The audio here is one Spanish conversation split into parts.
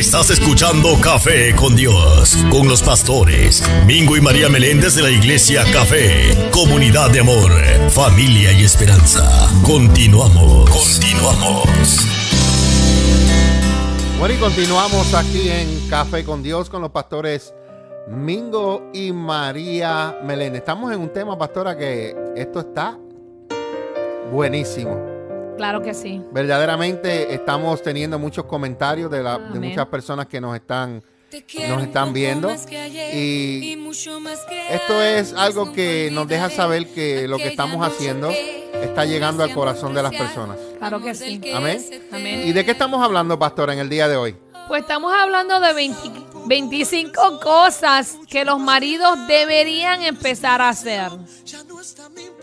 Estás escuchando Café con Dios, con los pastores Mingo y María Meléndez de la Iglesia Café, comunidad de amor, familia y esperanza. Continuamos, continuamos. Bueno, y continuamos aquí en Café con Dios con los pastores Mingo y María Meléndez. Estamos en un tema, pastora, que esto está buenísimo. Claro que sí. Verdaderamente estamos teniendo muchos comentarios de, la, de Amén. muchas personas que nos están, nos están viendo. Y esto es algo que nos deja saber que lo que estamos haciendo está llegando al corazón de las personas. Claro que sí. Amén. Amén. ¿Y de qué estamos hablando, pastora, en el día de hoy? Pues estamos hablando de 20 25 cosas que los maridos deberían empezar a hacer.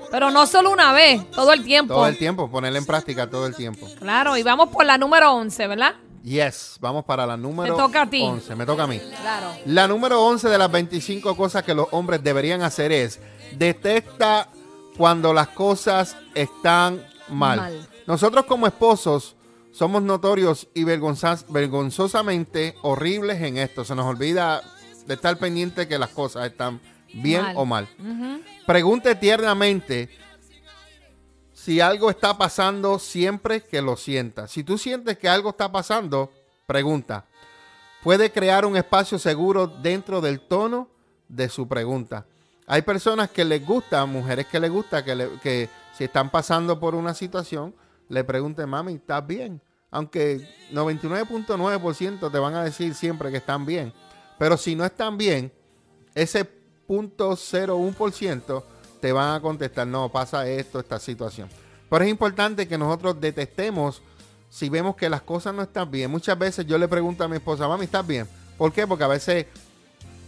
Pero no solo una vez, todo el tiempo. Todo el tiempo, ponerla en práctica todo el tiempo. Claro, y vamos por la número 11, ¿verdad? Yes, vamos para la número Te toca a ti. 11. Me toca a mí. Claro. La número 11 de las 25 cosas que los hombres deberían hacer es detecta cuando las cosas están mal. Mal. Nosotros como esposos somos notorios y vergonzosamente horribles en esto. Se nos olvida de estar pendiente que las cosas están bien Mal. o mal. Pregunte tiernamente si algo está pasando siempre que lo sienta. Si tú sientes que algo está pasando, pregunta. Puede crear un espacio seguro dentro del tono de su pregunta. Hay personas que les gusta, mujeres que les gusta, que, le- que si están pasando por una situación, le pregunten, mami, ¿estás bien? Aunque 99.9% te van a decir siempre que están bien. Pero si no están bien, ese 0.01% te van a contestar, no, pasa esto, esta situación. Pero es importante que nosotros detectemos si vemos que las cosas no están bien. Muchas veces yo le pregunto a mi esposa, mami, ¿estás bien? ¿Por qué? Porque a veces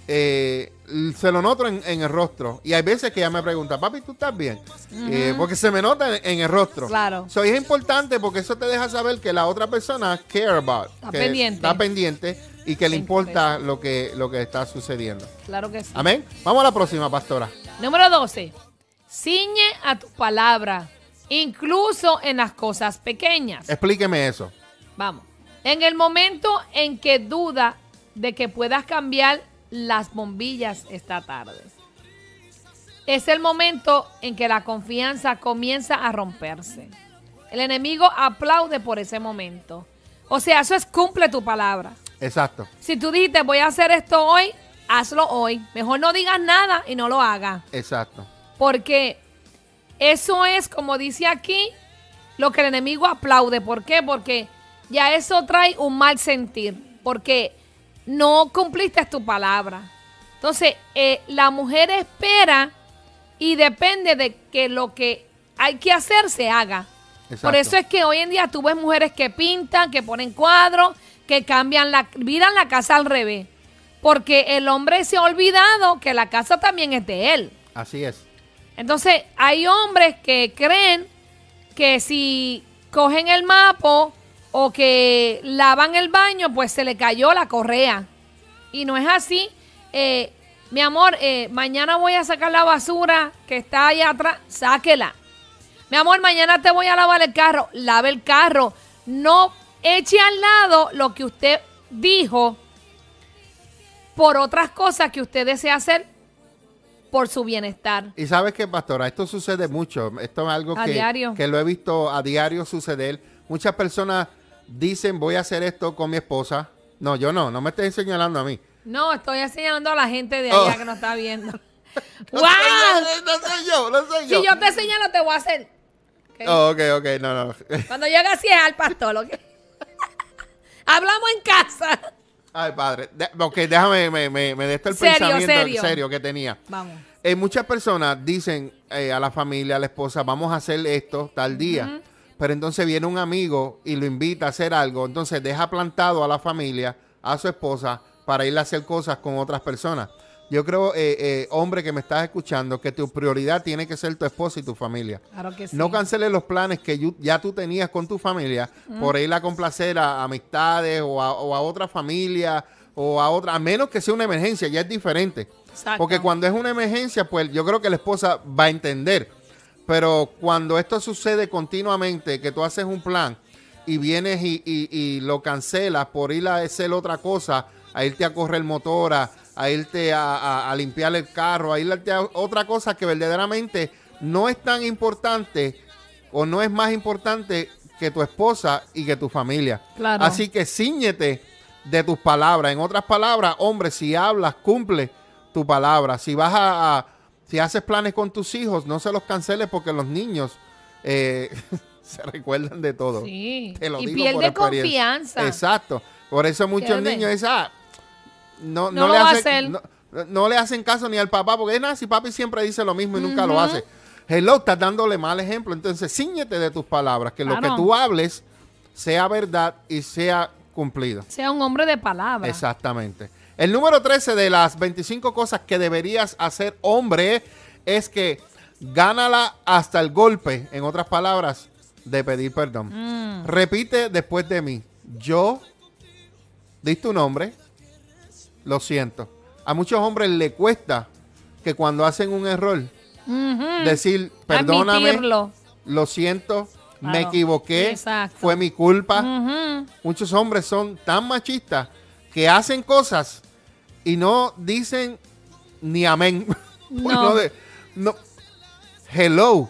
eh, se lo noto en, en el rostro. Y hay veces que ella me pregunta, papi, ¿tú estás bien? Eh, porque se me nota en, en el rostro. Claro. So, es importante porque eso te deja saber que la otra persona care about. Está que pendiente. Está pendiente y que le Le importa lo que, lo que está sucediendo. Claro que sí. Amén. Vamos a la próxima, pastora. Número 12. Ciñe a tu palabra, incluso en las cosas pequeñas. Explíqueme eso. Vamos. En el momento en que duda de que puedas cambiar las bombillas esta tarde. Es el momento en que la confianza comienza a romperse. El enemigo aplaude por ese momento. O sea, eso es cumple tu palabra. Exacto. Si tú dijiste voy a hacer esto hoy, hazlo hoy. Mejor no digas nada y no lo hagas. Exacto. Porque eso es, como dice aquí, lo que el enemigo aplaude. ¿Por qué? Porque ya eso trae un mal sentir. Porque no cumpliste tu palabra. Entonces, eh, la mujer espera y depende de que lo que hay que hacer se haga. Exacto. Por eso es que hoy en día tú ves mujeres que pintan, que ponen cuadros, que cambian la, viran la casa al revés. Porque el hombre se ha olvidado que la casa también es de él. Así es. Entonces, hay hombres que creen que si cogen el mapo o que lavan el baño, pues se le cayó la correa. Y no es así. Eh, mi amor, eh, mañana voy a sacar la basura que está allá atrás, sáquela. Mi amor, mañana te voy a lavar el carro, lave el carro. No eche al lado lo que usted dijo por otras cosas que usted desea hacer por su bienestar. Y sabes qué, pastora, esto sucede mucho. Esto es algo A que, diario. que lo he visto a diario suceder. Muchas personas dicen, voy a hacer esto con mi esposa. No, yo no, no me estés señalando a mí. No, estoy señalando a la gente de allá Oh. que nos está viendo. No ¡Wow! soy yo, no soy yo, no soy yo. Si yo te señalo, te voy a hacer. ¿ok? Oh, ok, ok, no, no. Cuando llegue así es al pastor, ¿ok? Hablamos en casa. Ay, padre. De- ok, déjame, me, me, me de esto el Serio, pensamiento serio. que tenía. Vamos. Eh, muchas personas dicen eh, a la familia, a la esposa, vamos a hacer esto tal día. Pero entonces viene un amigo y lo invita a hacer algo. Entonces deja plantado a la familia, a su esposa, para ir a hacer cosas con otras personas. Yo creo, eh, eh, hombre que me estás escuchando, que tu prioridad tiene que ser tu esposa y tu familia. Claro que sí. No canceles los planes que you- ya tú tenías con tu familia por ir a complacer a amistades o a, o a otra familia o a otra, a menos que sea una emergencia, ya es diferente. Exacto. Porque cuando es una emergencia, pues yo creo que la esposa va a entender. Pero cuando esto sucede continuamente, que tú haces un plan y vienes y, y- y lo cancelas por ir a hacer otra cosa, a irte a correr motora, a irte a, a- a limpiar el carro, a irte a otra cosa que verdaderamente no es tan importante o no es más importante que tu esposa y que tu familia. Claro. Así que ciñete de tus palabras. En otras palabras, hombre, si hablas, cumple tu palabra. Si vas a, a- si haces planes con tus hijos, no se los canceles porque los niños eh, se recuerdan de todo. Sí. Te lo y digo pierde por confianza. Exacto. Por eso muchos niños dicen, ah, no, No le hacen, no, no le hacen caso ni al papá, porque es nada, si papi siempre dice lo mismo y nunca lo hace. Hello, estás dándole mal ejemplo. Entonces, ciñete de tus palabras, que lo que tú hables sea verdad y sea cumplido. Sea un hombre de palabra. Exactamente. El número 13 de las 25 cosas que deberías hacer, hombre, es que gánala hasta el golpe. En otras palabras, de pedir perdón. Mm. Repite después de mí. Yo, di tu nombre, lo siento. A muchos hombres le cuesta que cuando hacen un error, decir, perdóname, Admitirlo. lo siento, me equivoqué, Exacto. fue mi culpa. Muchos hombres son tan machistas que hacen cosas y no dicen ni amén. No. de- no. Hello,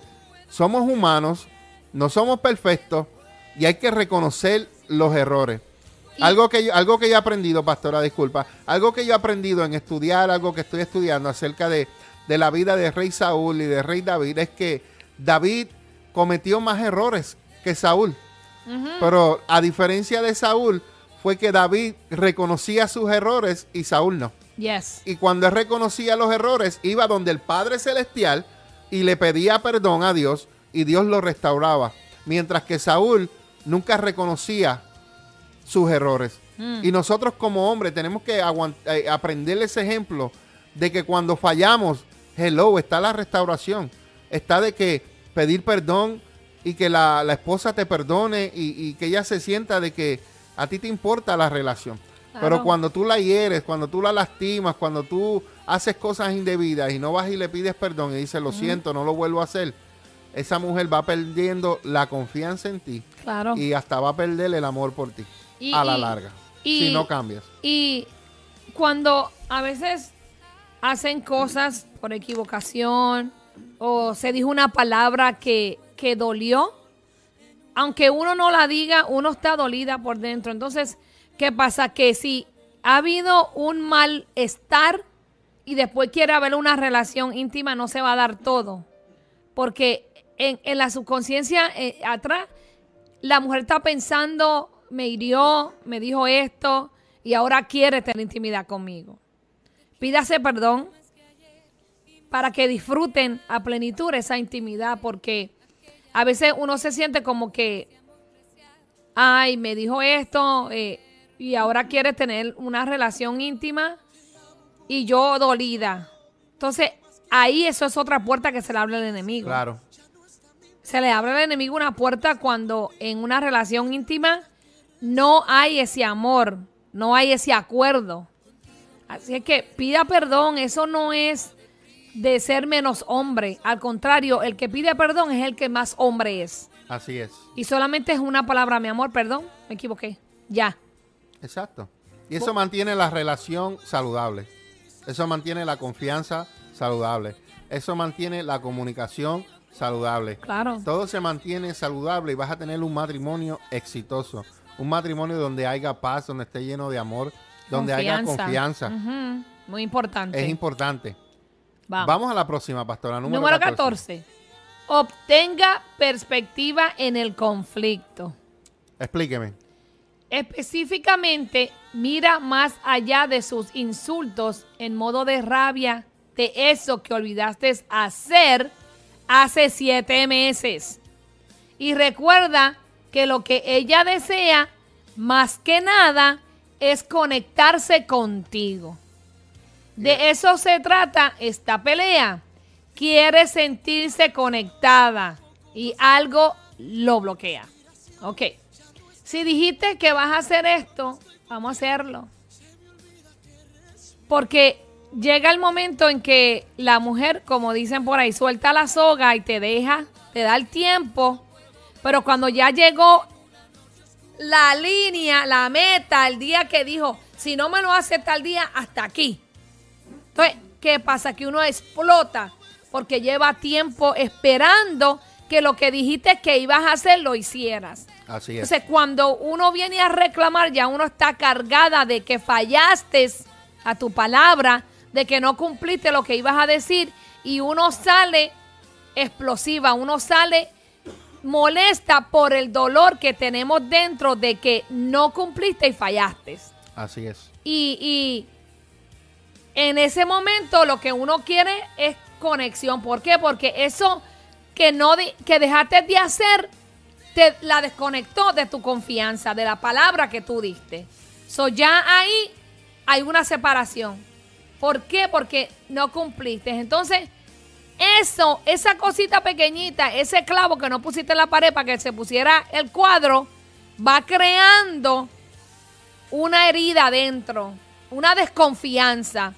somos humanos, no somos perfectos y hay que reconocer los errores. Y- Algo que, yo, algo que yo he aprendido, pastora, disculpa, algo que yo he aprendido en estudiar, algo que estoy estudiando acerca de, de la vida de rey Saúl y de rey David, es que David cometió más errores que Saúl. Pero a diferencia de Saúl, fue que David reconocía sus errores y Saúl no. Yes. Y cuando él reconocía los errores, iba donde el Padre Celestial y le pedía perdón a Dios y Dios lo restauraba. Mientras que Saúl nunca reconocía sus errores. Y nosotros como hombres tenemos que eh, aprender ese ejemplo de que cuando fallamos, hello, está la restauración. Está de que pedir perdón y que la, la esposa te perdone y, y que ella se sienta de que a ti te importa la relación. Pero cuando tú la hieres, cuando tú la lastimas, cuando tú haces cosas indebidas y no vas y le pides perdón y dices, lo siento, no lo vuelvo a hacer, esa mujer va perdiendo la confianza en ti Claro. y hasta va a perder el amor por ti Y- a la y- larga. y- si no cambias. Y cuando a veces hacen cosas por equivocación o se dijo una palabra que, que dolió, aunque uno no la diga, uno está dolida por dentro. Entonces, ¿qué pasa? Que si ha habido un malestar y después quiere haber una relación íntima, no se va a dar todo. Porque en, la subconsciencia eh, atrás, la mujer está pensando, me hirió, me dijo esto y ahora quiere tener intimidad conmigo. Pídase perdón para que disfruten a plenitud esa intimidad porque a veces uno se siente como que, ay, me dijo esto eh, y ahora quiere tener una relación íntima y yo dolida. Entonces, ahí eso es otra puerta que se le abre al enemigo. Claro. Se le abre al enemigo una puerta cuando en una relación íntima no hay ese amor, no hay ese acuerdo. Así es que pida perdón, eso no es de ser menos hombre. Al contrario, el que pide perdón es el que más hombre es. Así es. Y solamente es una palabra, mi amor, perdón, me equivoqué. Ya. Exacto. Y eso mantiene la relación saludable. Eso mantiene la confianza saludable. Eso mantiene la comunicación saludable. Claro. Todo se mantiene saludable y vas a tener un matrimonio exitoso. Un matrimonio donde haya paz, donde esté lleno de amor, donde haya confianza. Muy importante. Es importante. Vamos. Vamos a la próxima, pastora. Número, Número 14. 14. Obtenga perspectiva en el conflicto. Explíqueme. Específicamente, mira más allá de sus insultos en modo de rabia de eso que olvidaste hacer hace siete meses. Y recuerda que lo que ella desea, más que nada, es conectarse contigo. De eso se trata esta pelea. Quiere sentirse conectada y algo lo bloquea. Ok. Si dijiste que vas a hacer esto, vamos a hacerlo. Porque llega el momento en que la mujer, como dicen por ahí, suelta la soga y te deja, te da el tiempo. Pero cuando ya llegó la línea, la meta, el día que dijo, si no me lo hace tal día, hasta aquí. Entonces, ¿qué pasa? Que uno explota porque lleva tiempo esperando que lo que dijiste que ibas a hacer lo hicieras. Así es. Entonces, cuando uno viene a reclamar, ya uno está cargada de que fallaste a tu palabra, de que no cumpliste lo que ibas a decir y uno sale explosiva, uno sale molesta por el dolor que tenemos dentro de que no cumpliste y fallaste. Así es. Y, y en ese momento lo que uno quiere es conexión. ¿Por qué? Porque eso que no que dejaste de hacer te la desconectó de tu confianza, de la palabra que tú diste. So ya ahí hay una separación. ¿Por qué? Porque no cumpliste. Entonces, eso, esa cosita pequeñita, ese clavo que no pusiste en la pared para que se pusiera el cuadro, va creando una herida adentro, una desconfianza,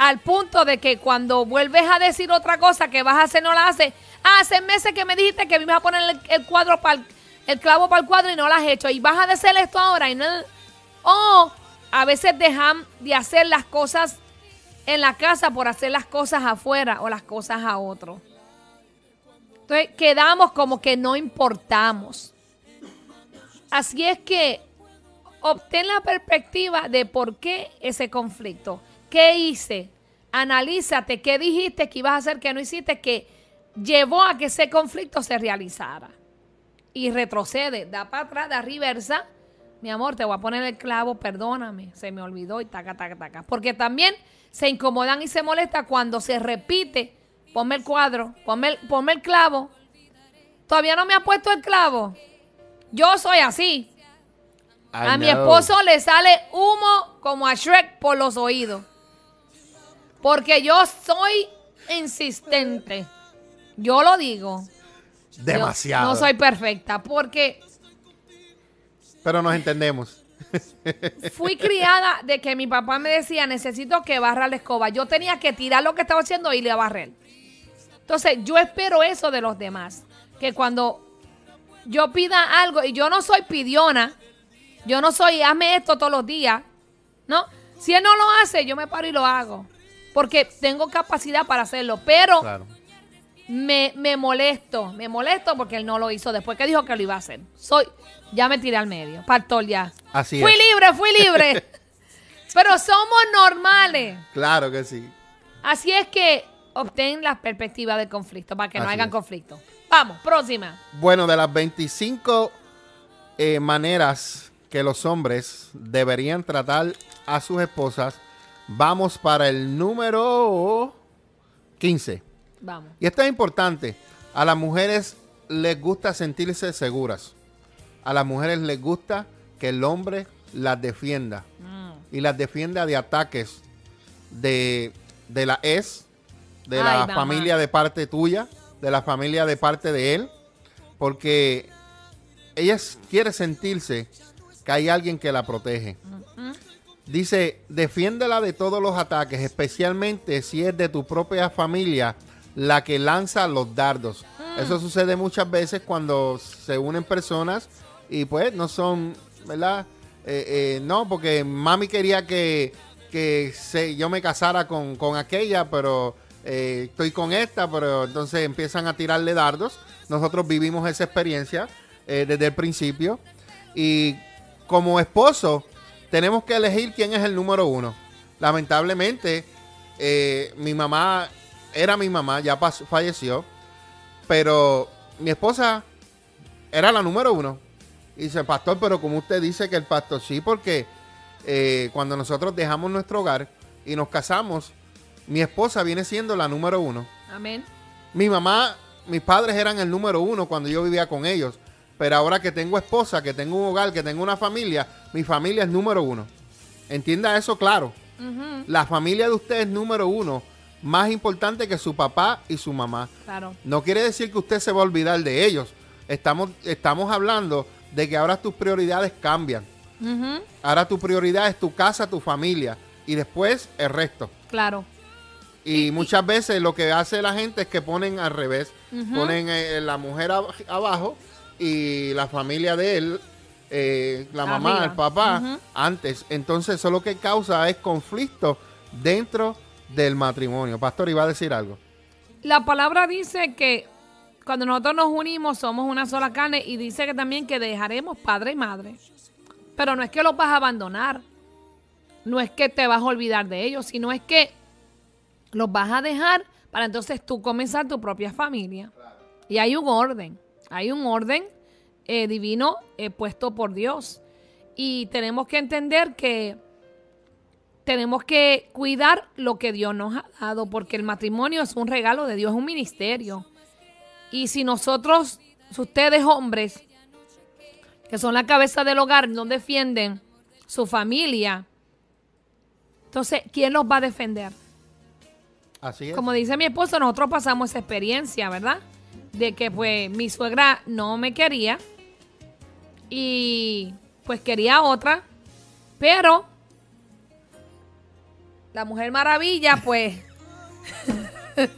al punto de que cuando vuelves a decir otra cosa que vas a hacer, no la haces. Ah, hace meses que me dijiste que me a poner el, cuadro para el, el clavo para el cuadro y no lo has hecho. Y vas a hacer esto ahora y no. O a veces dejan de hacer las cosas en la casa por hacer las cosas afuera o las cosas a otro. Entonces quedamos como que no importamos. Así es que obtén la perspectiva de por qué ese conflicto. ¿Qué hice? Analízate qué dijiste que ibas a hacer que no hiciste que llevó a que ese conflicto se realizara. Y retrocede, da para atrás, da reversa. Mi amor, te voy a poner el clavo, perdóname, se me olvidó y taca, taca, taca. Porque también se incomodan y se molesta cuando se repite. Ponme el cuadro, ponme el, ponme el clavo. Todavía no me ha puesto el clavo. Yo soy así. I A mi esposo le sale humo como a Shrek por los oídos. Porque yo soy insistente. Yo lo digo. Yo Demasiado. no soy perfecta porque Pero nos entendemos. fui criada de que mi papá me decía, necesito que barra la escoba. Yo tenía que tirar lo que estaba haciendo y a barrer. Entonces, yo espero eso de los demás. Que cuando yo pida algo, y yo no soy pidiona, yo no soy, hazme esto todos los días, ¿no? Si él no lo hace, yo me paro y lo hago. Porque tengo capacidad para hacerlo. Pero Claro. me, me molesto, me molesto porque él no lo hizo después que dijo que lo iba a hacer. Soy, ya me tiré al medio, pastor ya. Así fui es. libre, fui libre. Pero somos normales. Claro que sí. Así es que obtén la perspectiva del conflicto para que no hagan es. conflicto. Vamos, próxima. Bueno, de las 25 eh, maneras que los hombres deberían tratar a sus esposas, vamos para el número 15. Vamos. Y esto es importante. A las mujeres les gusta sentirse seguras. A las mujeres les gusta que el hombre las defienda. Y las defienda de ataques de, de la ex, de Ay, la mamá. familia de parte tuya, de la familia de parte de él. Porque ella quiere sentirse que hay alguien que la protege. Dice, defiéndela de todos los ataques, especialmente si es de tu propia familia la que lanza los dardos. Eso sucede muchas veces cuando se unen personas y pues no son, ¿verdad? Eh, eh, no, porque mami quería que, que se- yo me casara con, con aquella, pero eh, estoy con esta, pero entonces empiezan a tirarle dardos. Nosotros vivimos esa experiencia desde el principio. Y como esposo, tenemos que elegir quién es el número uno. Lamentablemente, eh, mi mamá era mi mamá, ya falleció, pero mi esposa era la número uno. Y dice, pastor, pero como usted dice que el pastor sí, porque eh, cuando nosotros dejamos nuestro hogar y nos casamos, mi esposa viene siendo la número uno. Amén. Mi mamá, mis padres eran el número uno cuando yo vivía con ellos. Pero ahora que tengo esposa, que tengo un hogar, que tengo una familia, mi familia es número uno. Entienda eso claro. La familia de usted es número uno, más importante que su papá y su mamá. Claro. No quiere decir que usted se va a olvidar de ellos. Estamos, estamos hablando de que ahora tus prioridades cambian. Ahora tu prioridad es tu casa, tu familia y después el resto. Claro. Y muchas veces lo que hace la gente es que ponen al revés. Ponen eh, la mujer ab- abajo y la familia de él, eh, la mamá, el papá, antes. Entonces eso lo que causa es conflicto dentro del matrimonio. Pastor, iba a decir algo. La palabra dice que cuando nosotros nos unimos somos una sola carne y dice que también que dejaremos padre y madre. Pero no es que los vas a abandonar, no es que te vas a olvidar de ellos, sino es que los vas a dejar para entonces tú comenzar tu propia familia. Y hay un orden, hay un orden eh, divino eh, puesto por Dios. Y tenemos que entender que tenemos que cuidar lo que Dios nos ha dado, porque el matrimonio es un regalo de Dios, es un ministerio. Y si nosotros, si ustedes hombres, que son la cabeza del hogar, no defienden su familia, entonces, ¿quién los va a defender? Así es. Como dice mi esposo, nosotros pasamos esa experiencia, ¿verdad? De que pues mi suegra no me quería y pues quería otra, pero la Mujer Maravilla pues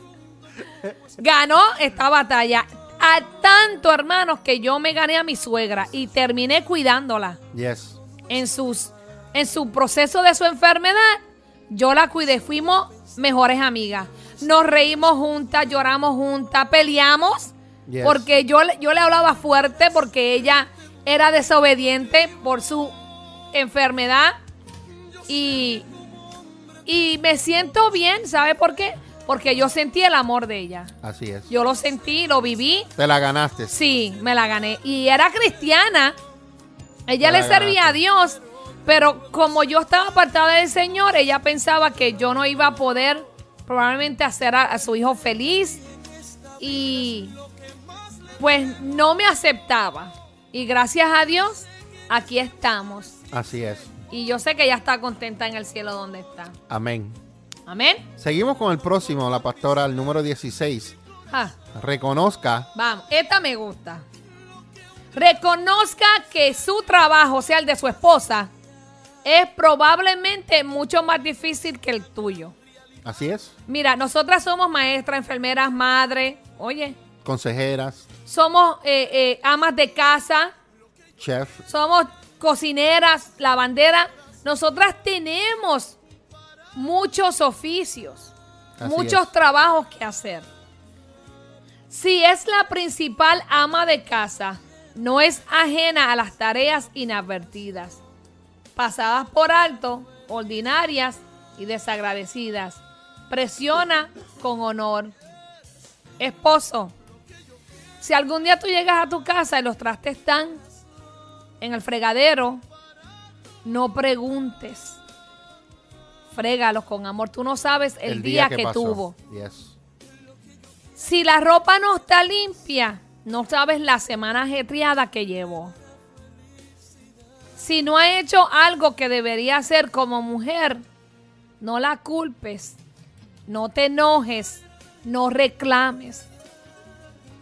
ganó esta batalla. A tanto, hermanos, que yo me gané a mi suegra y terminé cuidándola Yes. en sus en su proceso de su enfermedad, yo la cuidé, fuimos mejores amigas. Nos reímos juntas, lloramos juntas, peleamos Yes. porque yo le- yo le hablaba fuerte porque ella era desobediente por su enfermedad y y me siento bien, ¿sabe por qué? Porque yo sentí el amor de ella. Así es. Yo lo sentí, lo viví Te la ganaste. Sí, me la gané. Y era cristiana. Ella Te le servía a. Dios. Pero como yo estaba apartada del Señor, ella pensaba que yo no iba a poder probablemente hacer a, a su hijo feliz. Y pues no me aceptaba. Y gracias a Dios, aquí estamos. Así es. Y yo sé que ella está contenta en el cielo donde está. Amén. Amén. Seguimos con el próximo, la pastora, el número 16. Ah. Reconozca Vamos, esta me gusta. Reconozca que su trabajo, o sea, el de su esposa, es probablemente mucho más difícil que el tuyo. Así es. Mira, nosotras somos maestras, enfermeras, madres, oye, Consejeras, somos eh, eh, amas de casa, chef. somos cocineras, lavanderas. Nosotras tenemos muchos oficios, Así muchos es. trabajos que hacer. Si es la principal ama de casa, no es ajena a las tareas inadvertidas, pasadas por alto, ordinarias y desagradecidas. Presiona con honor. Esposo, si algún día tú llegas a tu casa y los trastes están en el fregadero, no preguntes. Frégalos con amor. Tú no sabes el, día, que, tuvo. Yes. Si la ropa no está limpia, no sabes la semana ajetreada que llevó. Si no ha hecho algo que debería hacer como mujer, no la culpes, no te enojes, no reclames.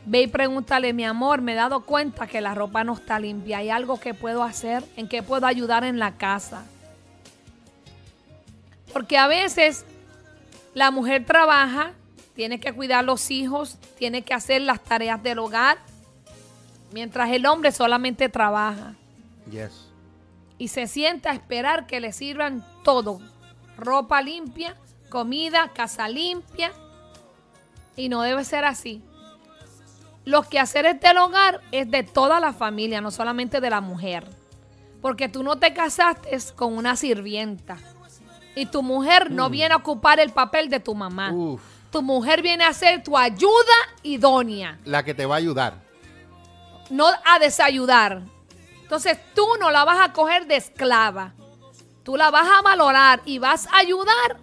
Ve y pregúntale, mi amor, me he dado cuenta que la ropa no está limpia. ¿Hay algo que puedo hacer? ¿En qué puedo ayudar en la casa? Porque a veces la mujer trabaja, tiene que cuidar los hijos, tiene que hacer las tareas del hogar, mientras el hombre solamente trabaja Yes. y se sienta a esperar que le sirvan todo. Ropa limpia, comida, casa limpia. Y no debe ser así. Los quehaceres del hogar es de toda la familia, no solamente de la mujer. Porque tú no te casaste con una sirvienta. Y tu mujer no viene a ocupar el papel de tu mamá. Uf. Tu mujer viene a ser tu ayuda idónea La que te va a ayudar. no a desayudar. Entonces tú no la vas a coger de esclava. Tú la vas a valorar y vas a ayudar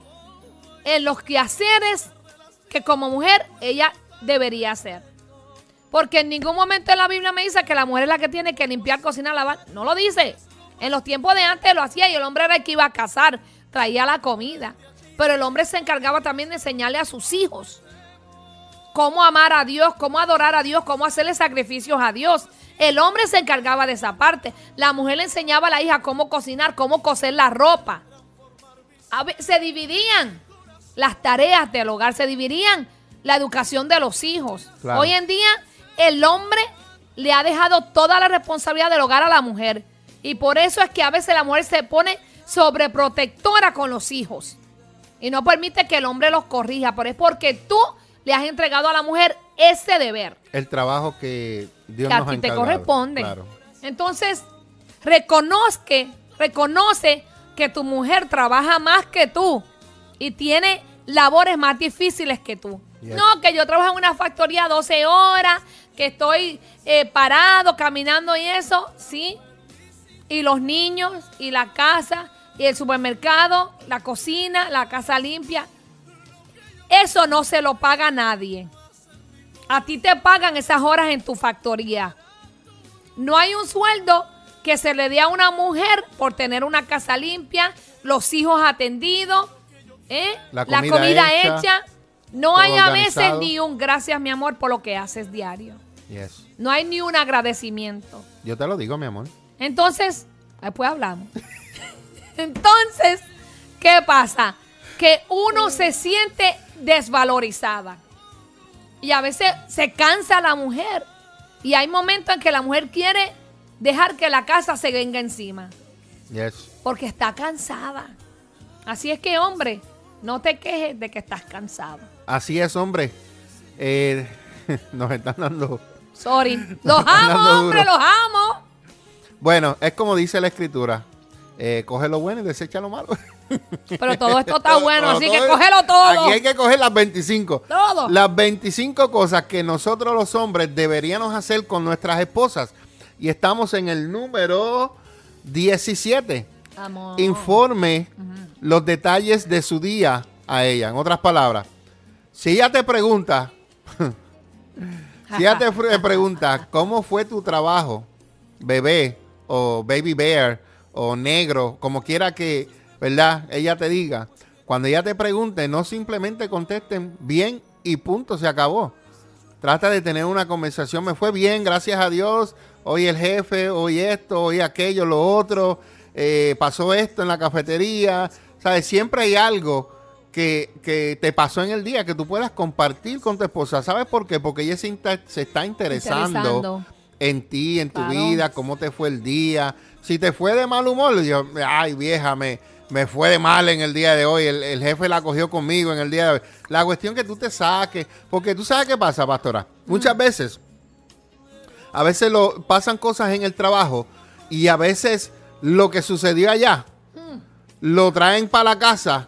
en los quehaceres que como mujer ella debería hacer. Porque en ningún momento en la Biblia me dice que la mujer es la que tiene que limpiar, cocinar, lavar. No lo dice. En los tiempos de antes lo hacía y el hombre era el que iba a cazar, traía la comida. Pero el hombre se encargaba también de enseñarle a sus hijos cómo amar a Dios, cómo adorar a Dios, cómo hacerle sacrificios a Dios. El hombre se encargaba de esa parte. La mujer le enseñaba a la hija cómo cocinar, cómo coser la ropa. se dividían las tareas del hogar, se dividían la educación de los hijos. Hoy en día el hombre le ha dejado toda la responsabilidad del hogar a la mujer. Y por eso es que a veces la mujer se pone sobreprotectora con los hijos. Y no permite que el hombre los corrija. Pero es porque tú le has entregado a la mujer ese deber. El trabajo que Dios que a ti te corresponde. Entonces, reconozca, reconoce que tu mujer trabaja más que tú y tiene labores más difíciles que tú. No, que yo trabajo en una factoría 12 horas, que estoy eh, parado, caminando y eso, sí. Y los niños, y la casa, y el supermercado, la cocina, la casa limpia. Eso no se lo paga nadie. A ti te pagan esas horas en tu factoría. No hay un sueldo que se le dé a una mujer por tener una casa limpia, los hijos atendidos, ¿eh? la comida, hecha, No hay a veces ni un gracias, mi amor, por lo que haces diario. No hay ni un agradecimiento. Yo te lo digo, mi amor. Entonces, después hablamos. Entonces, ¿qué pasa? Que uno se siente desvalorizada. Y a veces se cansa la mujer. Y hay momentos en que la mujer quiere dejar que la casa se venga encima. Porque está cansada. Así es que, hombre, no te quejes de que estás cansado. Así es, hombre. Eh, nos están dando. Sorry. Los amo, hombre, los amo. Bueno, es como dice la escritura. Eh, coge lo bueno y desecha lo malo. Pero todo esto está bueno, así que cógelo todo. Aquí hay que coger las 25. Todo. Las 25 cosas que nosotros los hombres deberíamos hacer con nuestras esposas. Y estamos en el número 17. Informe los detalles de su día a ella. En otras palabras, si ella te pregunta, si ella te pregunta cómo fue tu trabajo, bebé o baby bear o negro, como quiera que ¿verdad? Ella te diga, cuando ella te pregunte, no simplemente contesten bien y punto, se acabó. Trata de tener una conversación, me fue bien, gracias a Dios, hoy el jefe, hoy esto, hoy aquello, lo otro, eh, pasó esto en la cafetería, ¿sabes? Siempre hay algo que, te pasó en el día que tú puedas compartir con tu esposa. ¿Sabes por qué? Porque ella se, está interesando, en ti, en tu vida, cómo te fue el día. Si te fue de mal humor, yo, ay vieja, me, me fue de mal en el día de hoy, el, jefe la cogió conmigo en el día de hoy. La cuestión que tú te saques, porque tú sabes qué pasa, pastora. Muchas veces, a veces lo, pasan cosas en el trabajo y a veces lo que sucedió allá lo traen para la casa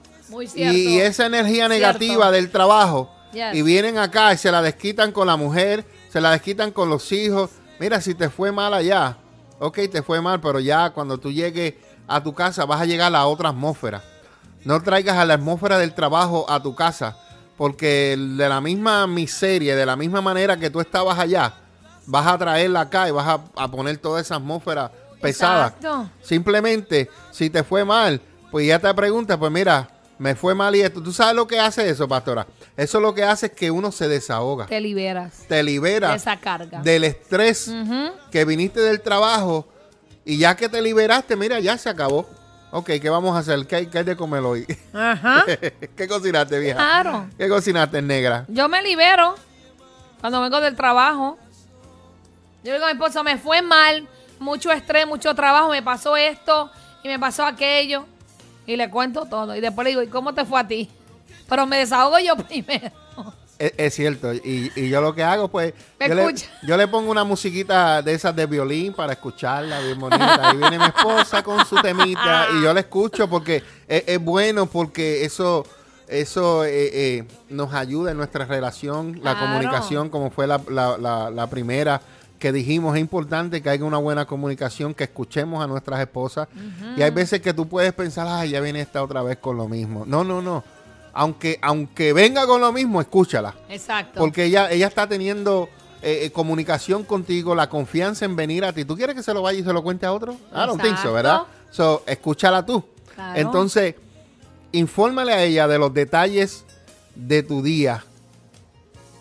y, esa energía negativa del trabajo y vienen acá y se la desquitan con la mujer, se la desquitan con los hijos. Mira, si te fue mal allá, ok, te fue mal, pero ya cuando tú llegues a tu casa vas a llegar a otra atmósfera. No traigas a la atmósfera del trabajo a tu casa, porque de la misma miseria, de la misma manera que tú estabas allá, vas a traerla acá y vas a, poner toda esa atmósfera pesada. Simplemente, si te fue mal, pues ya te preguntas, pues mira, me fue mal y esto. ¿Tú sabes lo que hace eso, pastora? Eso lo que hace es que uno se desahoga. Te liberas. Te liberas. De esa carga. Del estrés que viniste del trabajo y ya que te liberaste, mira, ya se acabó. Ok, ¿qué vamos a hacer? ¿Qué hay, de comer hoy? Ajá. ¿Qué cocinaste, vieja? Claro. ¿Qué cocinaste, negra? Yo me libero cuando vengo del trabajo. Yo digo a mi esposo, me fue mal, mucho estrés, mucho trabajo, me pasó esto y me pasó aquello. Y le cuento todo. Y después le digo, ¿y cómo te fue a ti? Pero me desahogo yo primero. Es, cierto, y, yo lo que hago, pues, yo le, yo le, pongo una musiquita de esas de violín para escucharla, bien bonita. Ahí viene mi esposa con su temita y yo la escucho porque es, bueno, porque eso, eso eh, eh, nos ayuda en nuestra relación, la comunicación, como fue la, la, la, primera que dijimos, es importante que haya una buena comunicación, que escuchemos a nuestras esposas. Y hay veces que tú puedes pensar, ay, ya viene esta otra vez con lo mismo. No, no, no aunque, aunque venga con lo mismo, escúchala. Exacto. Porque ella, ella está teniendo eh, eh, comunicación contigo, la confianza en venir a ti. ¿Tú quieres que se lo vaya y se lo cuente a otro? Ah, no think ¿verdad? So, escúchala tú. Entonces, Infórmale a ella de los detalles de tu día.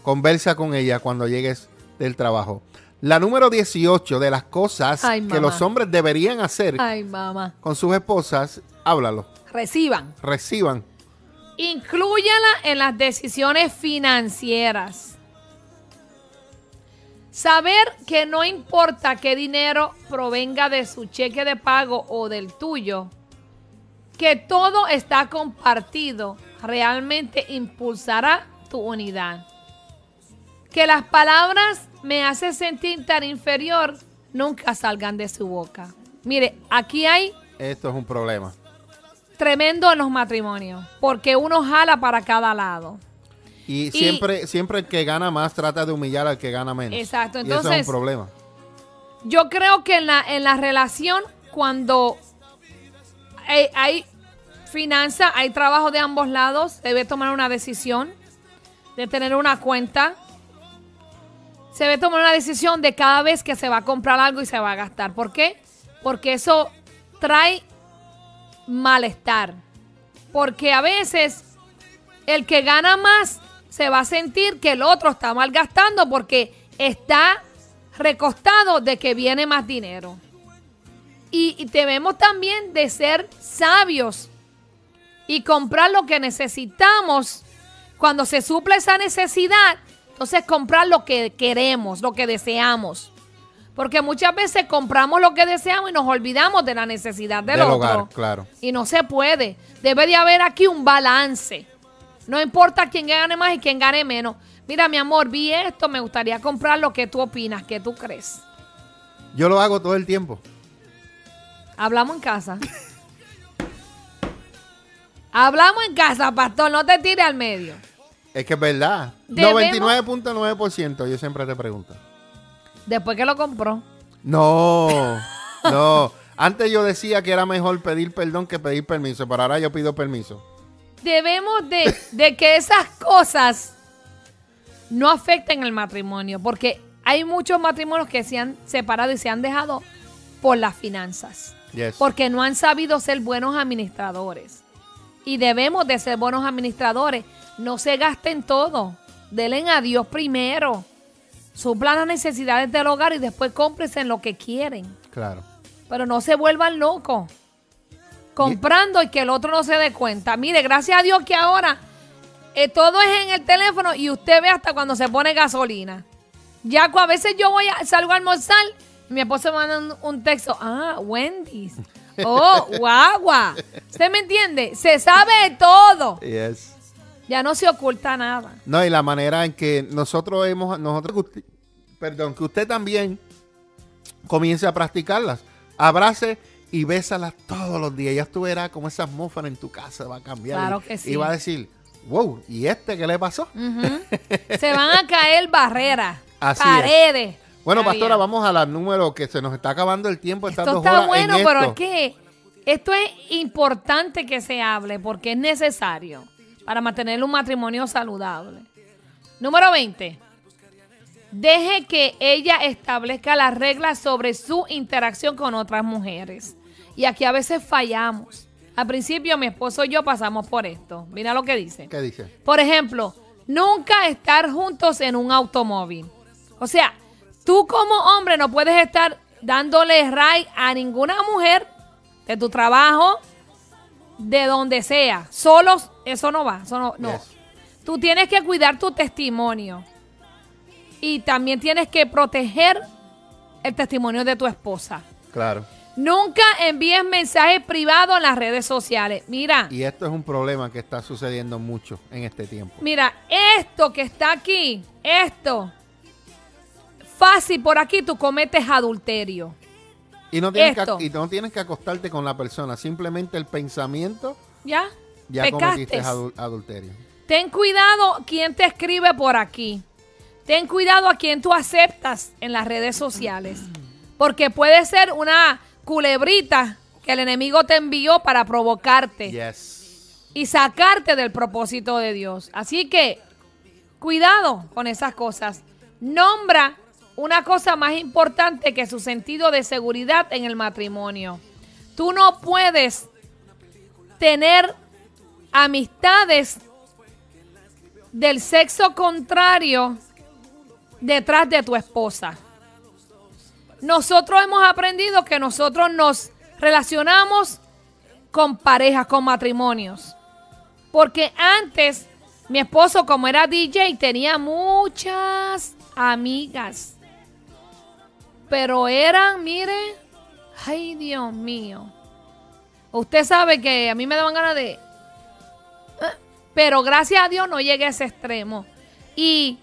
Conversa con ella cuando llegues del trabajo. La número 18 de las cosas Ay, que los hombres deberían hacer Ay, mamá. con sus esposas, háblalo, Reciban. reciban. Inclúyala en las decisiones financieras. Saber que no importa qué dinero provenga de su cheque de pago o del tuyo, que todo está compartido, realmente impulsará tu unidad. Que las palabras me hacen sentir tan inferior nunca salgan de su boca. Mire, aquí hay Esto es un problema. tremendo en los matrimonios, porque uno jala para cada lado. Y, siempre, siempre el que gana más trata de humillar al que gana menos. Exacto, y eso es entonces- un problema. Yo creo que en la, en la relación, cuando hay, hay finanzas, hay trabajo de ambos lados, debe tomar una decisión de tener una cuenta. Se debe tomar una decisión de cada vez que se va a comprar algo y se va a gastar. ¿Por qué? Porque eso trae malestar. Porque a veces el que gana más se va a sentir que el otro está malgastando porque está recostado de que viene más dinero. Y, debemos también de ser sabios y comprar lo que necesitamos. Cuando se suple esa necesidad, entonces comprar lo que queremos, lo que deseamos. Porque muchas veces compramos lo que deseamos y nos olvidamos de la necesidad del, Del otro. hogar, claro. Y no se puede. Debe de haber aquí un balance. No importa quién gane más y quién gane menos. Mira, mi amor, vi esto, me gustaría comprar lo que tú opinas, que tú crees. Yo lo hago todo el tiempo. Hablamos en casa. Hablamos en casa, pastor, no te tires al medio. Es que es verdad. Debemos- 99.9% yo siempre te pregunto. Después que lo compró. No, no. Antes yo decía que era mejor pedir perdón que pedir permiso, pero ahora yo pido permiso. Debemos de, de que esas cosas no afecten el matrimonio, porque hay muchos matrimonios que se han separado y se han dejado por las finanzas. Yes. porque no han sabido ser buenos administradores. Y debemos de ser buenos administradores. No se gasten todo. Denle a Dios primero. Suplan las necesidades del hogar y después cómprense en lo que quieren. Claro. Pero no se vuelvan locos. Comprando y que el otro no se dé cuenta. Mire, gracias a Dios que ahora eh, todo es en el teléfono y usted ve hasta cuando se pone gasolina. Ya a veces yo voy a, salgo a almorzar y mi esposo me manda un, un texto. Ah, Wendy's. Oh, guagua. ¿Usted me entiende? Se sabe de todo. Yes. Ya no se oculta nada. No, y la manera en que nosotros hemos, nosotros, perdón, que usted también comience a practicarlas. Abrace y bésalas todos los días. Ya tú verás cómo esa atmósfera en tu casa va a cambiar. Claro que sí. Y va a decir, wow, ¿y este qué le pasó? Se van a caer barreras, Así es. paredes. Bueno, pastora, vamos a la número que se nos está acabando el tiempo. Esto dos está horas bueno, en pero es que esto es importante que se hable porque es necesario para mantener un matrimonio saludable. Número 20. Deje que ella establezca las reglas sobre su interacción con otras mujeres. Y aquí a veces fallamos. Al principio mi esposo y yo pasamos por esto. Mira lo que dice. ¿Qué dice? Por ejemplo, nunca estar juntos en un automóvil. O sea, tú como hombre no puedes estar dándole ride a ninguna mujer de tu trabajo, de donde sea. Solos, eso no va. Eso no, no. Yes. Tú tienes que cuidar tu testimonio. Y también tienes que proteger el testimonio de tu esposa. Claro. Nunca envíes mensajes privados en las redes sociales. Mira. Y esto es un problema que está sucediendo mucho en este tiempo. Mira, esto que está aquí, esto, fácil por aquí tú cometes adulterio. Y no, tienes Esto. que, y no tienes que acostarte con la persona. Simplemente el pensamiento ¿Ya? ya Pecaste. cometiste adu- adulterio. Ten cuidado quién te escribe por aquí. Ten cuidado a quién tú aceptas en las redes sociales. Porque puede ser una culebrita que el enemigo te envió para provocarte Yes. y sacarte del propósito de Dios. Así que cuidado con esas cosas. Nombra una cosa más importante que su sentido de seguridad en el matrimonio. Tú no puedes tener amistades del sexo contrario detrás de tu esposa. Nosotros hemos aprendido que nosotros nos relacionamos con parejas, con matrimonios. Porque antes mi esposo, como era DJ, tenía muchas amigas. Pero eran, mire, ay Dios mío. Usted sabe que a mí me daban ganas de... ¿eh? Pero gracias a Dios no llegué a ese extremo. Y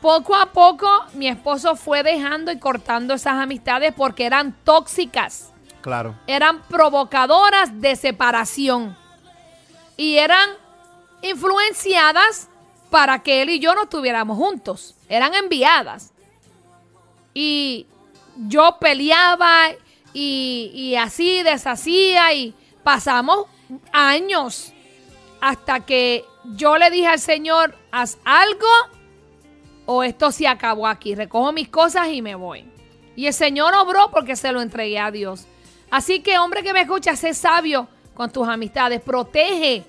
poco a poco mi esposo fue dejando y cortando esas amistades porque eran tóxicas. Claro. Eran provocadoras de separación. Y eran influenciadas para que él y yo no estuviéramos juntos. Eran enviadas. Y yo peleaba y, y así deshacía y pasamos años hasta que yo le dije al Señor, haz algo o esto se acabó aquí. Recojo mis cosas y me voy. Y el Señor obró porque se lo entregué a Dios. Así que hombre que me escucha, sé sabio con tus amistades. Protege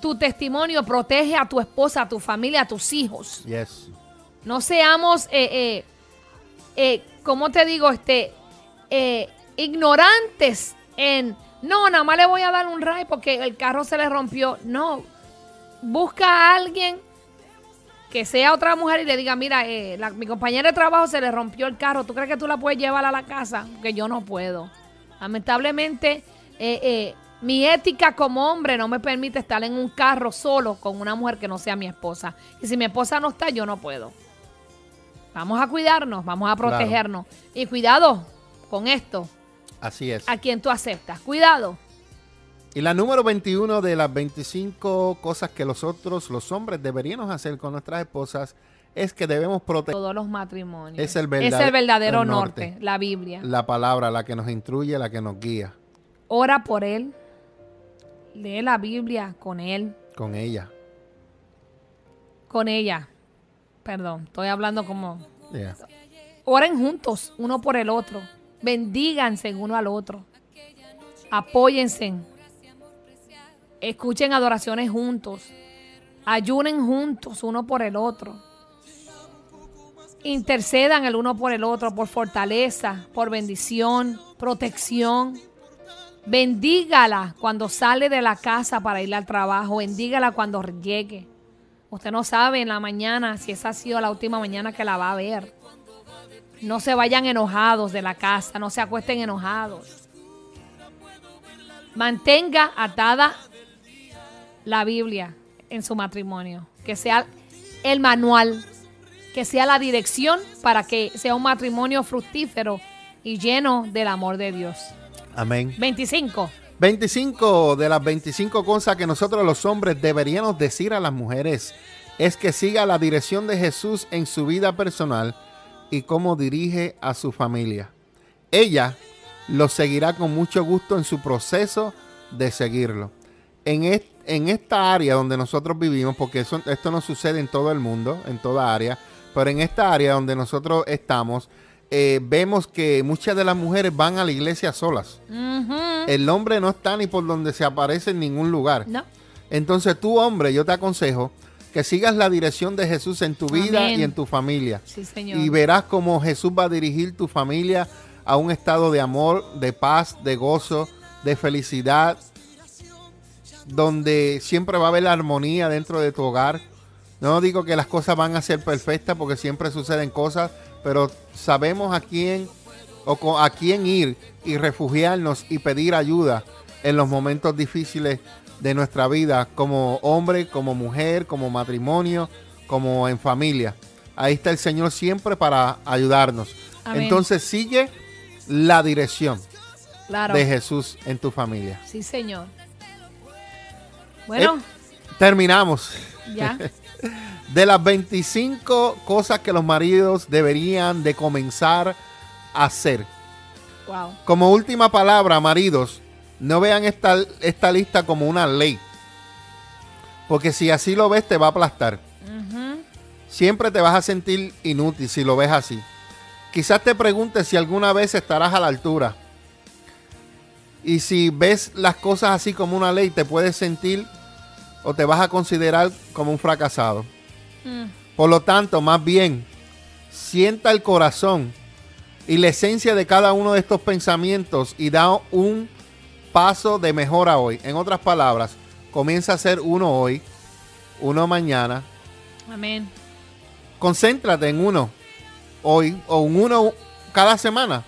tu testimonio, protege a tu esposa, a tu familia, a tus hijos. Yes. No seamos, eh, eh, eh, ¿cómo te digo? Este, eh, ignorantes en, no, nada más le voy a dar un ray porque el carro se le rompió. No, busca a alguien que sea otra mujer y le diga, mira, eh, la- mi compañera de trabajo se le rompió el carro, ¿tú crees que tú la puedes llevar a la casa? Porque yo no puedo. Lamentablemente, eh, eh, mi ética como hombre no me permite estar en un carro solo con una mujer que no sea mi esposa. Y si mi esposa no está, yo no puedo. Vamos a cuidarnos, vamos a Claro. protegernos. Y cuidado con esto, Así es. a quien tú aceptas. Cuidado. Y la número 21 de las 25 cosas que nosotros, los hombres, deberíamos hacer con nuestras esposas es que debemos proteger Todos los matrimonios. Es el es verdad- el verdadero norte. la Biblia. la palabra, la que nos instruye, la que nos guía Ora por él. Lee la Biblia con él, con ella. con ella. Perdón, estoy hablando como... Yeah. Oren juntos, uno por el otro. Bendíganse uno al otro. Apóyense. Escuchen adoraciones juntos. Ayunen juntos uno por el otro. Intercedan el uno por el otro por fortaleza, por bendición, protección. Bendígala cuando sale de la casa para ir al trabajo. Bendígala cuando llegue. Usted no sabe en la mañana si esa ha sido la última mañana que la va a ver. No se vayan enojados de la casa, no se acuesten enojados. Mantenga atada la Biblia en su matrimonio, que sea el manual, que sea la dirección para que sea un matrimonio fructífero y lleno del amor de Dios. Amén. 25. 25 de las 25 cosas que nosotros los hombres deberíamos decir a las mujeres es que siga la dirección de Jesús en su vida personal y cómo dirige a su familia. Ella lo seguirá con mucho gusto en su proceso de seguirlo. En, en esta área donde nosotros vivimos, porque eso- esto no sucede en todo el mundo, en toda área, pero en esta área donde nosotros estamos, eh, vemos que muchas de las mujeres van a la iglesia solas. El hombre no está ni por donde se aparece en ningún lugar. No. Entonces tú, hombre, yo te aconsejo que sigas la dirección de Jesús en tu vida Amén. y en tu familia. Sí, Señor. Y verás cómo Jesús va a dirigir tu familia a un estado de amor, de paz, de gozo, de felicidad, donde siempre va a haber armonía dentro de tu hogar. No digo que las cosas van a ser perfectas porque siempre suceden cosas, pero sabemos a quién o a quién ir y refugiarnos y pedir ayuda en los momentos difíciles de nuestra vida, como hombre, como mujer, como matrimonio, como en familia. Ahí está el Señor siempre para ayudarnos. Amén. Entonces sigue la dirección Claro. de Jesús en tu familia. Sí, Señor. Bueno, Terminamos. ya. De las 25 cosas que los maridos deberían de comenzar a hacer. Wow. Como última palabra, maridos, no vean esta, esta lista como una ley. Porque si así lo ves, te va a aplastar. Siempre te vas a sentir inútil si lo ves así. Quizás te preguntes si alguna vez estarás a la altura. Y si ves las cosas así como una ley, te puedes sentir o te vas a considerar como un fracasado. Por lo tanto, más bien, sienta el corazón y la esencia de cada uno de estos pensamientos y da un paso de mejora hoy. En otras palabras, comienza a ser uno hoy, uno mañana. Amén. Concéntrate en uno hoy o en uno cada semana.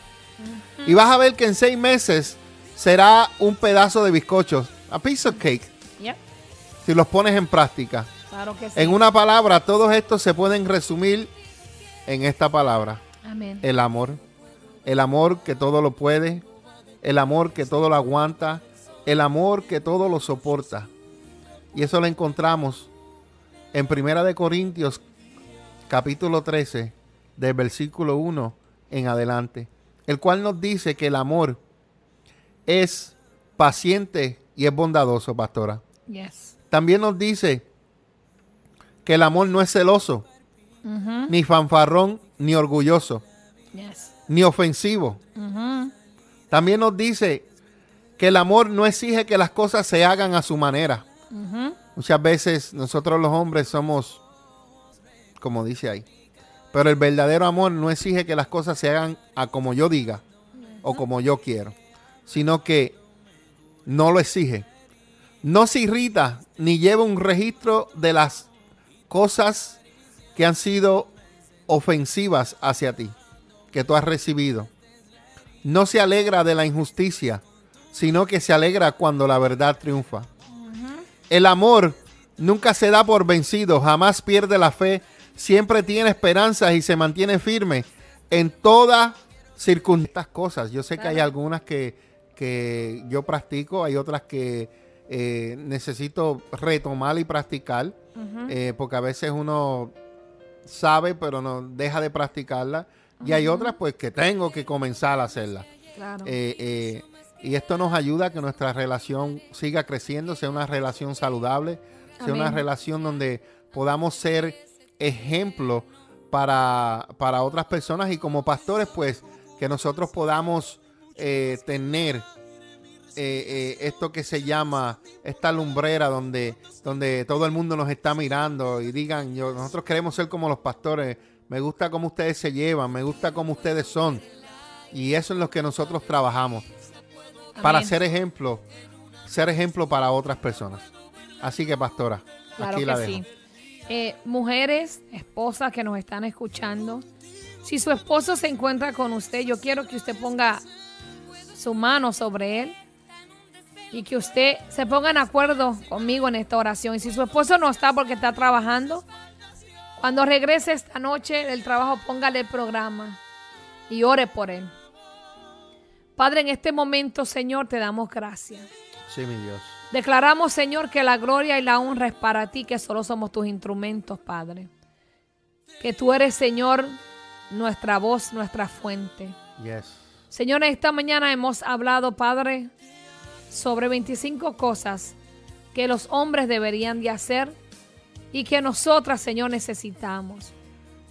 Y vas a ver que en seis meses será un pedazo de bizcocho, a piece of cake. Si los pones en práctica. Claro que sí. En una palabra, todos estos se pueden resumir en esta palabra. Amén. El amor. El amor que todo lo puede. El amor que todo lo aguanta. El amor que todo lo soporta. Y eso lo encontramos en Primera de Corintios capítulo 13 del versículo 1 en adelante, el cual nos dice que el amor es paciente y es bondadoso, pastora. Yes. También nos dice que el amor no es celoso, ni fanfarrón, ni orgulloso, Yes. ni ofensivo. También nos dice que el amor no exige que las cosas se hagan a su manera. Muchas veces nosotros los hombres somos, como dice ahí, pero el verdadero amor no exige que las cosas se hagan a como yo diga o como yo quiero, sino que no lo exige. No se irrita ni lleva un registro de las cosas que han sido ofensivas hacia ti, que tú has recibido. No se alegra de la injusticia, sino que se alegra cuando la verdad triunfa. El amor nunca se da por vencido, jamás pierde la fe, siempre tiene esperanzas y se mantiene firme en todas circunstancias cosas. Yo sé que hay algunas que, que yo practico, hay otras que eh, necesito retomar y practicar, Eh, porque a veces uno sabe pero no deja de practicarla. Y hay otras pues que tengo que comenzar a hacerla. Claro. Eh, eh, y esto nos ayuda a que nuestra relación siga creciendo, sea una relación saludable, sea una relación donde podamos ser ejemplo para, para otras personas y como pastores, pues que nosotros podamos eh, tener eh, eh, esto que se llama esta lumbrera donde, donde todo el mundo nos está mirando y digan, yo, nosotros queremos ser como los pastores, me gusta cómo ustedes se llevan, me gusta cómo ustedes son. Y eso es lo que nosotros trabajamos para ser ejemplo, ser ejemplo para otras personas. Así que, pastora, Claro aquí que la dejo. sí. Eh, mujeres, esposas que nos están escuchando, si su esposo se encuentra con usted, yo quiero que usted ponga su mano sobre él y que usted se ponga en acuerdo conmigo en esta oración. Y si su esposo no está porque está trabajando, cuando regrese esta noche del trabajo, póngale el programa y ore por él. Padre, en este momento, Señor, te damos gracias. Sí, mi Dios. Declaramos, Señor, que la gloria y la honra es para ti, que solo somos tus instrumentos, Padre. Que tú eres, Señor, nuestra voz, nuestra fuente. Yes. Señor, esta mañana hemos hablado, Padre, sobre 25 cosas que los hombres deberían de hacer y que nosotras, Señor, necesitamos.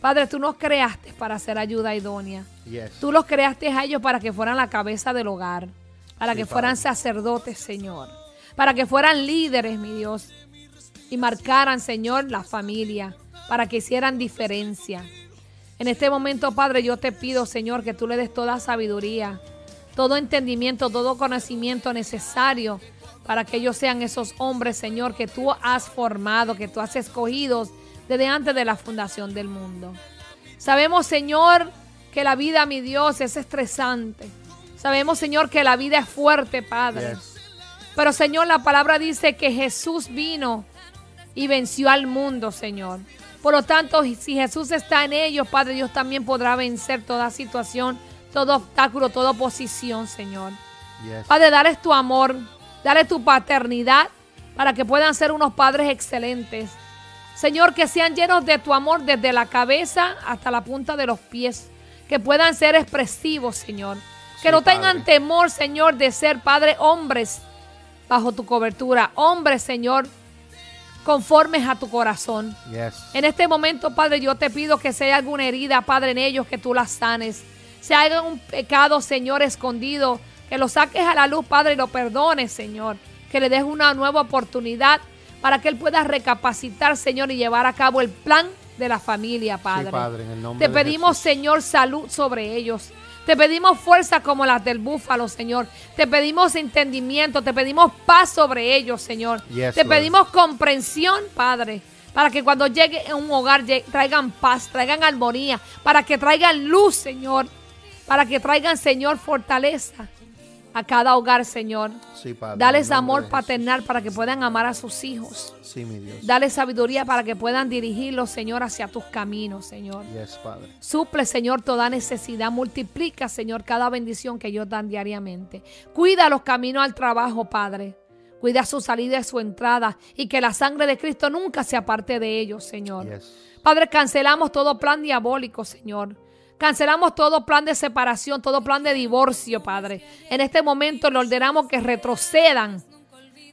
Padre, tú nos creaste para hacer ayuda idónea. Yes. Tú los creaste a ellos para que fueran la cabeza del hogar, para Sí, que fueran Padre. sacerdotes, Señor, para que fueran líderes, mi Dios, y marcaran, Señor, la familia, para que hicieran diferencia. En este momento, Padre, yo te pido, Señor, que tú le des toda sabiduría, todo entendimiento, todo conocimiento necesario para que ellos sean esos hombres, Señor, que tú has formado, que tú has escogido desde antes de la fundación del mundo. Sabemos, Señor, que la vida, mi Dios, es estresante. Sabemos, Señor, que la vida es fuerte, Padre. Pero, Señor, la palabra dice que Jesús vino y venció al mundo, Señor. Por lo tanto, si Jesús está en ellos, Padre, Dios también podrá vencer toda situación, todo obstáculo, toda oposición, Señor. Yes. Padre, dale tu amor, dale tu paternidad para que puedan ser unos padres excelentes. Señor, que sean llenos de tu amor desde la cabeza hasta la punta de los pies. Que puedan ser expresivos, Señor. Que Sí, no tengan Padre. temor, Señor, de ser, Padre, hombres bajo tu cobertura. Hombres, Señor, conformes a tu corazón. Yes. En este momento, Padre, yo te pido que si hay alguna herida, Padre, en ellos, que tú la sanes. Si hay algún pecado, Señor, escondido, que lo saques a la luz, Padre, y lo perdones, Señor. Que le des una nueva oportunidad, para que él pueda recapacitar, Señor, y llevar a cabo el plan de la familia, Padre. Sí, Padre, en el nombre Te de pedimos, Jesús. Señor, salud sobre ellos. Te pedimos fuerza como las del búfalo, Señor. Te pedimos entendimiento, te pedimos paz sobre ellos, Señor. Yes, te Lord. pedimos comprensión, Padre, para que cuando llegue a un hogar traigan paz, traigan armonía, para que traigan luz, Señor, para que traigan, Señor, fortaleza a cada hogar, Señor. Sí, Padre. Dales amor paternal para que puedan amar a sus hijos. Sí, mi Dios. Dale sabiduría para que puedan dirigirlos, Señor, hacia tus caminos, Señor. Yes, Padre. Suple, Señor, toda necesidad. Multiplica, Señor, cada bendición que ellos dan diariamente. Cuida los caminos al trabajo, Padre. Cuida su salida y su entrada. Y que la sangre de Cristo nunca se aparte de ellos, Señor. Yes. Padre, cancelamos todo plan diabólico, Señor. Cancelamos todo plan de separación, todo plan de divorcio, Padre. En este momento le ordenamos que retrocedan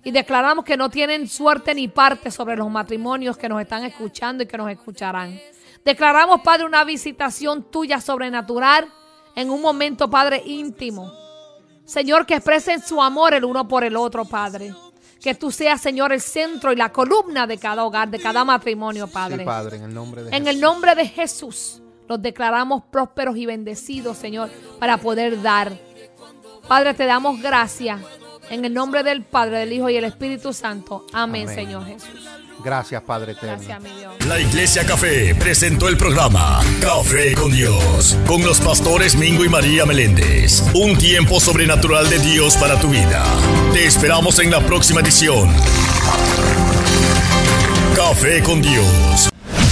y declaramos que no tienen suerte ni parte sobre los matrimonios que nos están escuchando y que nos escucharán. Declaramos, Padre, una visitación tuya sobrenatural en un momento, Padre, íntimo. Señor, que expresen su amor el uno por el otro, Padre. Que tú seas, Señor, el centro y la columna de cada hogar, de cada matrimonio, Padre. Sí, Padre, en el nombre de En Jesús. el nombre de Jesús los declaramos prósperos y bendecidos, Señor, para poder dar. Padre, te damos gracias. En el nombre del Padre, del Hijo y el Espíritu Santo. Amén, Amén. Señor Jesús. Gracias, Padre eterno. Gracias, mi Dios. La Iglesia Café presentó el programa Café con Dios, con los pastores Mingo y María Meléndez. Un tiempo sobrenatural de Dios para tu vida. Te esperamos en la próxima edición. Café con Dios.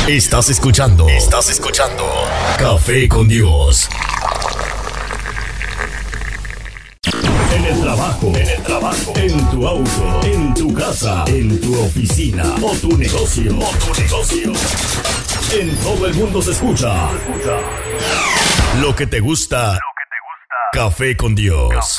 Estás escuchando. Estás escuchando. Café con Dios. En el trabajo, en el trabajo, en tu auto, en tu casa, en tu oficina o tu negocio, o tu negocio. En todo el mundo se escucha. Lo que te gusta. Café con Dios.